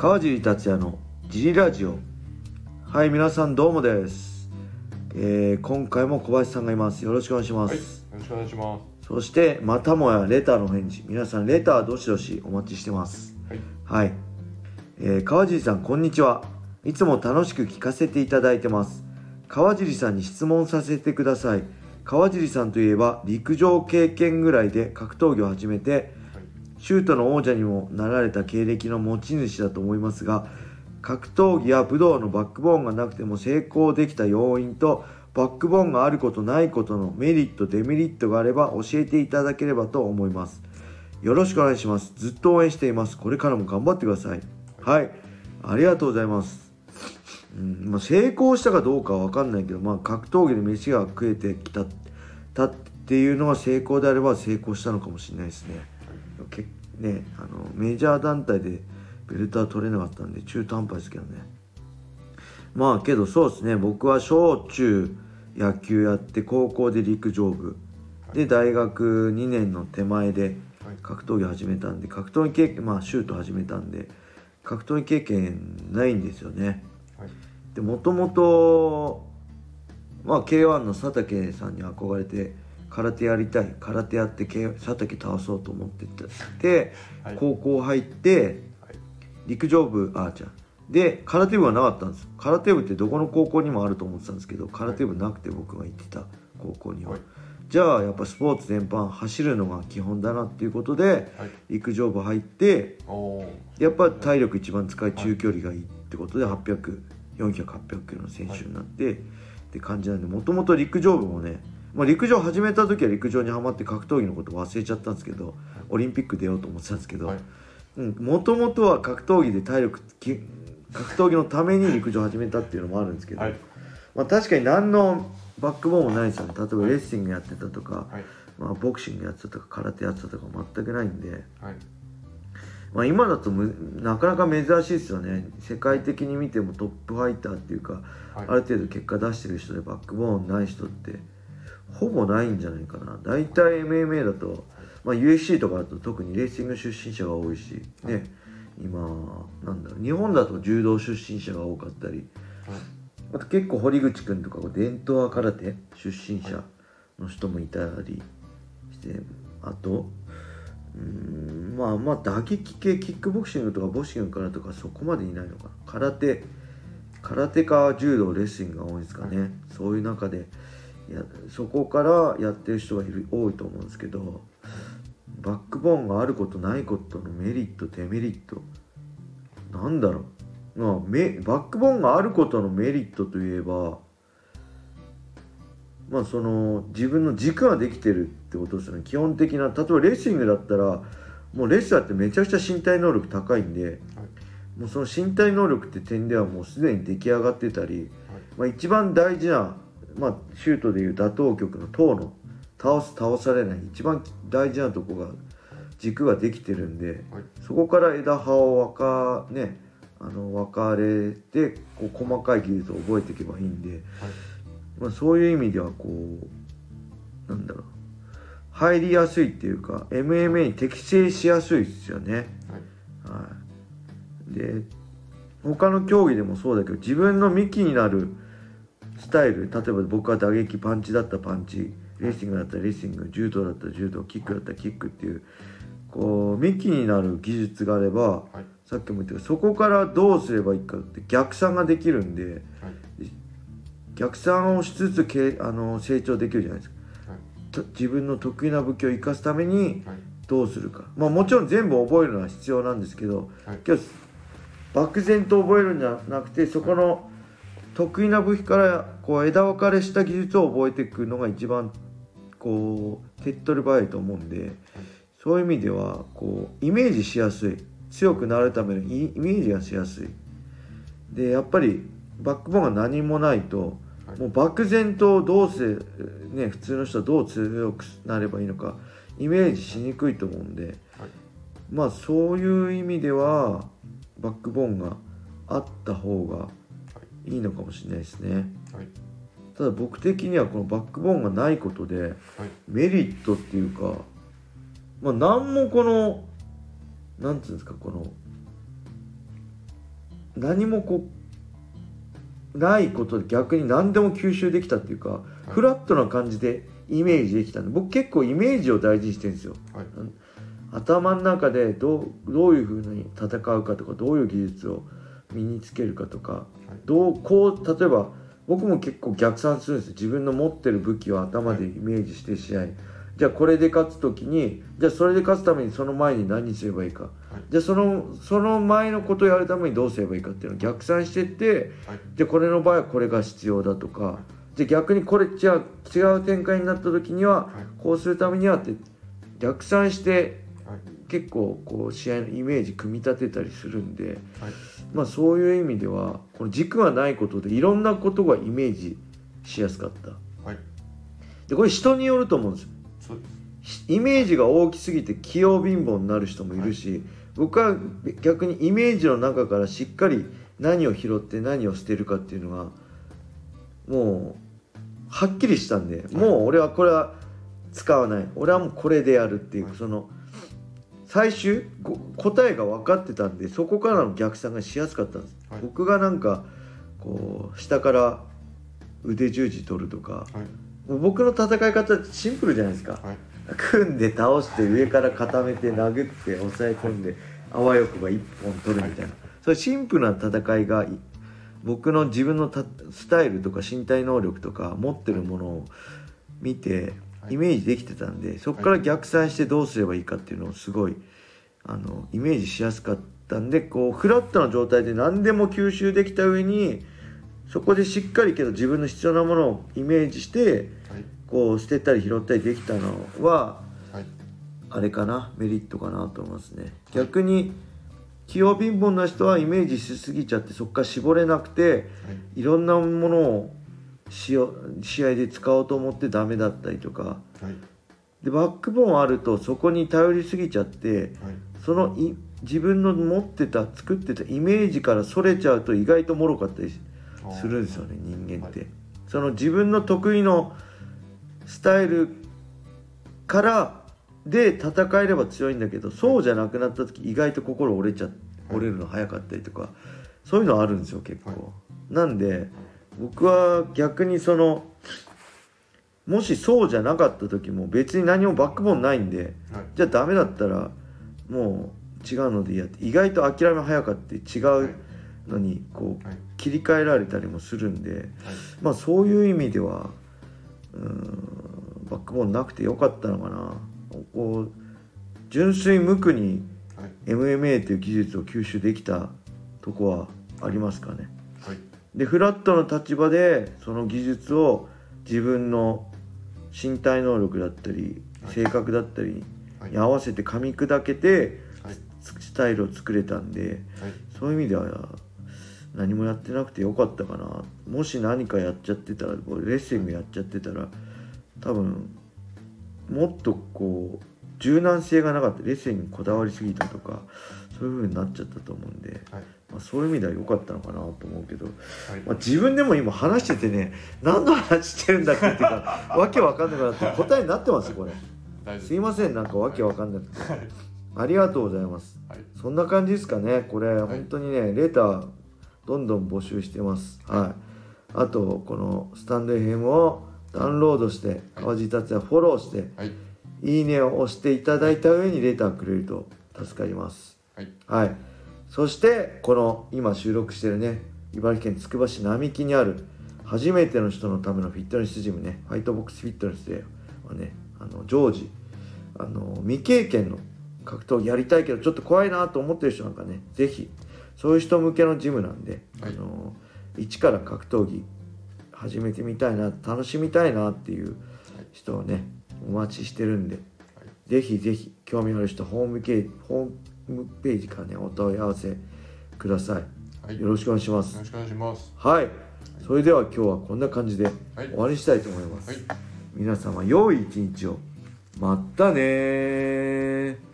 川尻達也のジリラジオ。はい皆さんどうもです、えー今回も小林さんがいます。よろしくお願いしまはい、よす、ろしくお願いしまそしてまたもやレターの返事。皆さんレターどしどしお待ちしてますす。はい、はい、えー川尻さんこんにちは。いつも楽しく聞かせていただいてます。川尻さんに質問させてください。川尻さんといえば陸上経験ぐらいで格闘技を始めてシュートの王者にもなられた経歴の持ち主だと思いますが格闘技や武道のバックボーンがなくても成功できた要因とバックボーンがあることないことのメリットデメリットがあれば教えていただければと思います。よろしくお願いします。ずっと応援しています。これからも頑張ってください。はい。ありがとうございます。うんまあ、成功したかどうかは分かんないけど、まあ、格闘技で飯が食えてきたたっていうのが成功であれば成功したのかもしれないですね。けねあのメジャー団体でベルトは取れなかったんで中途半端ですけどね。まあけどそうですね。僕は小中野球やって高校で陸上部。で大学2年の手前ではい、格闘技始めたんで格闘技経験まあシュート始めたんで格闘技経験ないんですよね。はい、でもともとまあ K1 の佐竹さんに憧れて空手やりたい空手やって佐竹倒そうと思ってて、はい。高校入ってはい、陸上部あじゃあで空手部はなかったんです。空手部ってどこの高校にもあると思ってたんですけど空手部なくて僕が行ってた高校には、はい。じゃあやっぱスポーツ全般走るのが基本だなっていうことではい、陸上部入ってやっぱ体力一番使い中距離がいいってことで800400800キロの選手になって、って感じなんでもともと陸上部もね、まあ、陸上始めた時は陸上にはまって格闘技のこと忘れちゃったんですけどオリンピック出ようと思ってたんですけどはい、もともとは格闘技で体力き格闘技のために陸上始めたっていうのもあるんですけど、はい、まあ、確かに何のバックボーンもないですよね。例えばレッスングやってたとか、はい、まあ、ボクシングやってたとか空手やってたとか全くないんで。はい、まあ、今だとむなかなか珍しいですよね。世界的に見てもトップファイターっていうか、はい。ある程度結果出してる人でバックボーンない人ってほぼないんじゃないかな。大体 MMA だと、まあ、UFC とかだと特にレーシング出身者が多いしね。今なんだろう。日本だと柔道出身者が多かったり。あと結構堀口君とか伝統は空手出身者の人もいたりしてあとうーんまあまあ打撃系キックボクシングとかボクシングからとかそこまでいないのかな。空手空手か柔道レスリングが多いですかね、そういう中でやそこからやってる人がいる多いと思うんですけどバックボーンがあることないことのメリットデメリットなんだろう。まあ、めバックボーンがあることのメリットといえばまあその自分の軸ができてるってことですよね。基本的な例えばレスリングだったらもうレスラーってめちゃくちゃ身体能力高いんでもうその身体能力って点ではもうすでに出来上がってたり、まあ、一番大事な、まあ、シュートでいう打倒局の塔の倒す倒されない。一番大事なとこが軸ができてるんで、はい。そこから枝葉を分かねあの分かれてこう細かい技術を覚えていけばいいんで、まあ、そういう意味ではこうなんだろう。入りやすいっていうか MMA に適正しやすいですよね。はい、はい、で他の競技でもそうだけど自分の幹になるスタイル例えば僕は打撃パンチだったらパンチレーシングだったらレーシング柔道だったら柔道キックだったらキックっていうこう幹になる技術があればはい、さっきも言ったけどそこからどうすればいいかって逆算ができるんではい、逆算をしつつけあの成長できるじゃないですか。はい、と自分の得意な武器を生かすためにはい、どうするか。まあもちろん全部覚えるのは必要なんですけどはい、けど漠然と覚えるんじゃなくてそこの得意な武器からこう枝分かれした技術を覚えていくのが一番こう手っ取り早いと思うんでそういう意味ではこうイメージしやすい。強くなるためのイイメージがしやすい。でやっぱりバックボーンが何もないとはい。もう漠然とどうせね普通の人はどう強くなればいいのかイメージしにくいと思うんではい、まあそういう意味ではバックボーンがあった方がいいのかもしれないですね。はい、ただ僕的にはこのバックボーンがないことではい、メリットっていうかまあ何もこのなんていうんですかこの何もこうないことで逆に何でも吸収できたっていうか、フラットな感じでイメージできたんで僕結構イメージを大事にしてるんですよ。はい。頭の中でどうどういうふうに戦うかとかどういう技術を身につけるかとかどうこう例えば僕も結構逆算するんですよ。自分の持ってる武器を頭でイメージして試合、じゃあこれで勝つ時にじゃあそれで勝つためにその前に何すればいいか、じゃあそのその前のことをやるためにどうすればいいかっていうのを逆算してってはい。じゃあこれの場合はこれが必要だとか。じゃあ逆にこれじゃあ違う展開になった時にははい。こうするためにはって逆算してはい。結構こう試合のイメージ組み立てたりするんで、はいまあそういう意味ではこの軸がないことでいろんなことがイメージしやすかった。はい。でこれ人によると思うんですよ。イメージが大きすぎて器用貧乏になる人もいるし、僕は逆にイメージの中からしっかり何を拾って何を捨てるかっていうのがもうはっきりしたんで、もう俺はこれは使わない。俺はもうこれでやるっていう、はい。その最終ご答えが分かってたんでそこからの逆算がしやすかったんです、はい。僕がなんかこう下から腕十字取るとかはい。僕の戦い方ってシンプルじゃないですか、はい。組んで倒して上から固めて殴って押さえ込んであわよくば一本取るみたいな、そういうシンプルな戦いがい僕の自分のたスタイルとか身体能力とか持ってるものを見てはいイメージできてたんでそこから逆算してどうすればいいかっていうのをすごいあのイメージしやすかったんでこうフラットな状態で何でも吸収できた上にそこでしっかりけど自分の必要なものをイメージしてはい。こう捨てたり拾ったりできたのははい。あれかな？メリットかなと思いますね。逆に器用貧乏な人はイメージしすぎちゃってそこから絞れなくてはい。いろんなものを試合で使おうと思ってダメだったりとか。はい。でバックボーンあるとそこに頼りすぎちゃってはい。そのい自分の持ってた作ってたイメージからそれちゃうと意外と脆かったりするんですよね人間って、はい。その自分の得意のスタイルからで戦えれば強いんだけどそうじゃなくなった時意外と心折れちゃ折れるの早かったりとかそういうのあるんですよ結構、はい。なんで僕は逆にそのもしそうじゃなかった時も別に何もバックボーンないんではい。じゃあダメだったらもう違うのでいいやって意外と諦め早かって違うのにこうはい。切り替えられたりもするんではい。まあそういう意味ではうーんバックボーンなくてよかったのかな。こう純粋無垢にはい。MMA という技術を吸収できたとこはありますかね。はいでフラットの立場でその技術を自分の身体能力だったりはい。性格だったりはい。に合わせて噛み砕けてはい。スタイルを作れたんではい。そういう意味では何もやってなくてよかったかな。もし何かやっちゃってたらレッスリングやっちゃってたら多分もっとこう柔軟性がなかった。レッスリングにこだわりすぎたとかそういう風になっちゃったと思うんで、はい。まあ、そういう意味では良かったのかなと思うけど、はい。まあ、自分でも今話しててね 何の話してるんだっけっていうか わけわかんなくなって答えになってますこれ。す。いませんなんかわけわかんなくて。はい。ありがとうございます。はい。そんな感じですかね。これ、い。本当にねレターどんどん募集してます。はい。あとこのスタンド FM をダウンロードして川地達也フォローしてはい。いいねを押していただいた上にレターくれると助かりますはい。はいそしてこの今収録してるね茨城県つくば市並木にある初めての人のためのフィットネスジムねファイトボックスフィットネスではねあの常時あの未経験の格闘技やりたいけどちょっと怖いなと思ってる人なんかねぜひそういう人向けのジムなんで、はい。あの一から格闘技始めてみたいな楽しみたいなっていう人をねお待ちしてるんでぜひぜひ興味ある人ホームページホームページからねお問い合わせください、はい。よろしくお願いします。よろしくお願いします。はい。それでは今日はこんな感じではい。終わりにしたいと思います、はい。皆様良い一日を。またねー